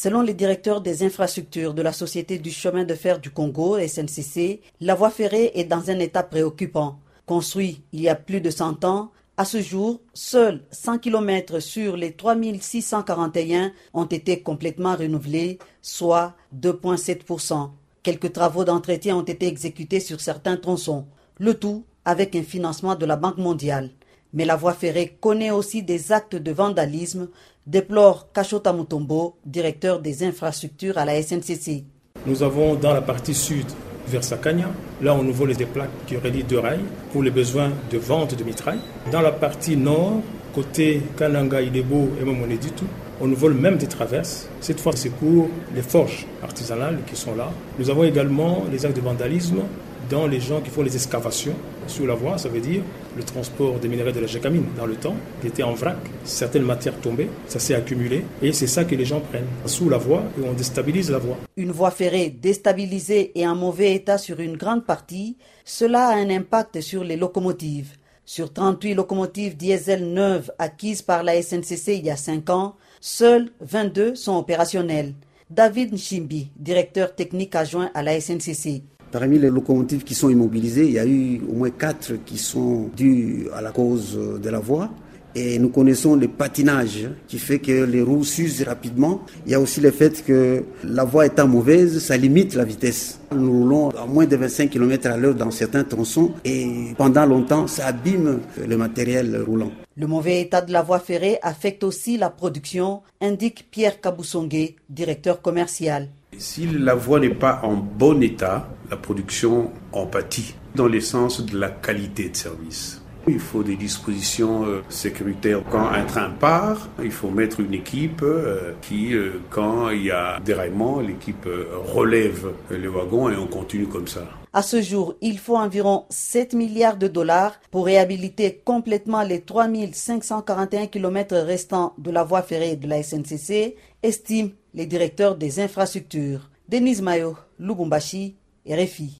Selon les directeurs des infrastructures de la Société du chemin de fer du Congo, SNCC, la voie ferrée est dans un état préoccupant. Construit il y a plus de 100 ans, à ce jour, seuls 100 km sur les 3641 ont été complètement renouvelés, soit 2,7%. Quelques travaux d'entretien ont été exécutés sur certains tronçons, le tout avec un financement de la Banque mondiale. Mais la voie ferrée connaît aussi des actes de vandalisme, déplore Kachota Mutombo, directeur des infrastructures à la SNCC. Nous avons dans la partie sud vers Sakanya. Là, on nous vole des plaques qui relient deux rails pour les besoins de vente de mitraille. Dans la partie nord, côté Kananga, Idebo et tout, on nous vole même des traverses. Cette fois, c'est pour les forges artisanales qui sont là. Nous avons également les actes de vandalisme dans les gens qui font les excavations sous la voie, ça veut dire le transport des minerais de la jacamine dans le temps, qui était en vrac, certaines matières tombaient, ça s'est accumulé, et c'est ça que les gens prennent sous la voie et on déstabilise la voie. Une voie ferrée déstabilisée et en mauvais état sur une grande partie, cela a un impact sur les locomotives. Sur 38 locomotives diesel neuves acquises par la SNCC il y a 5 ans, seules 22 sont opérationnelles. David Nchimbi, directeur technique adjoint à la SNCC. Parmi les locomotives qui sont immobilisées, il y a eu au moins quatre qui sont dues à la cause de la voie. Et nous connaissons le patinage qui fait que les roues s'usent rapidement. Il y a aussi le fait que la voie étant mauvaise, ça limite la vitesse. Nous roulons à moins de 25 km à l'heure dans certains tronçons et pendant longtemps, ça abîme le matériel roulant. Le mauvais état de la voie ferrée affecte aussi la production, indique Pierre Kaboussongue, directeur commercial. Si la voie n'est pas en bon état, la production en pâtit dans l'essence de la qualité de service. Il faut des dispositions euh, sécuritaires. Quand un train part, il faut mettre une équipe euh, qui, euh, quand il y a déraillement, l'équipe relève les wagons et on continue comme ça. À ce jour, il faut environ 7 milliards de dollars pour réhabiliter complètement les 3541 km restants de la voie ferrée de la SNCC, estiment les directeurs des infrastructures. Denise Mayo, Lubumbashi, RFI.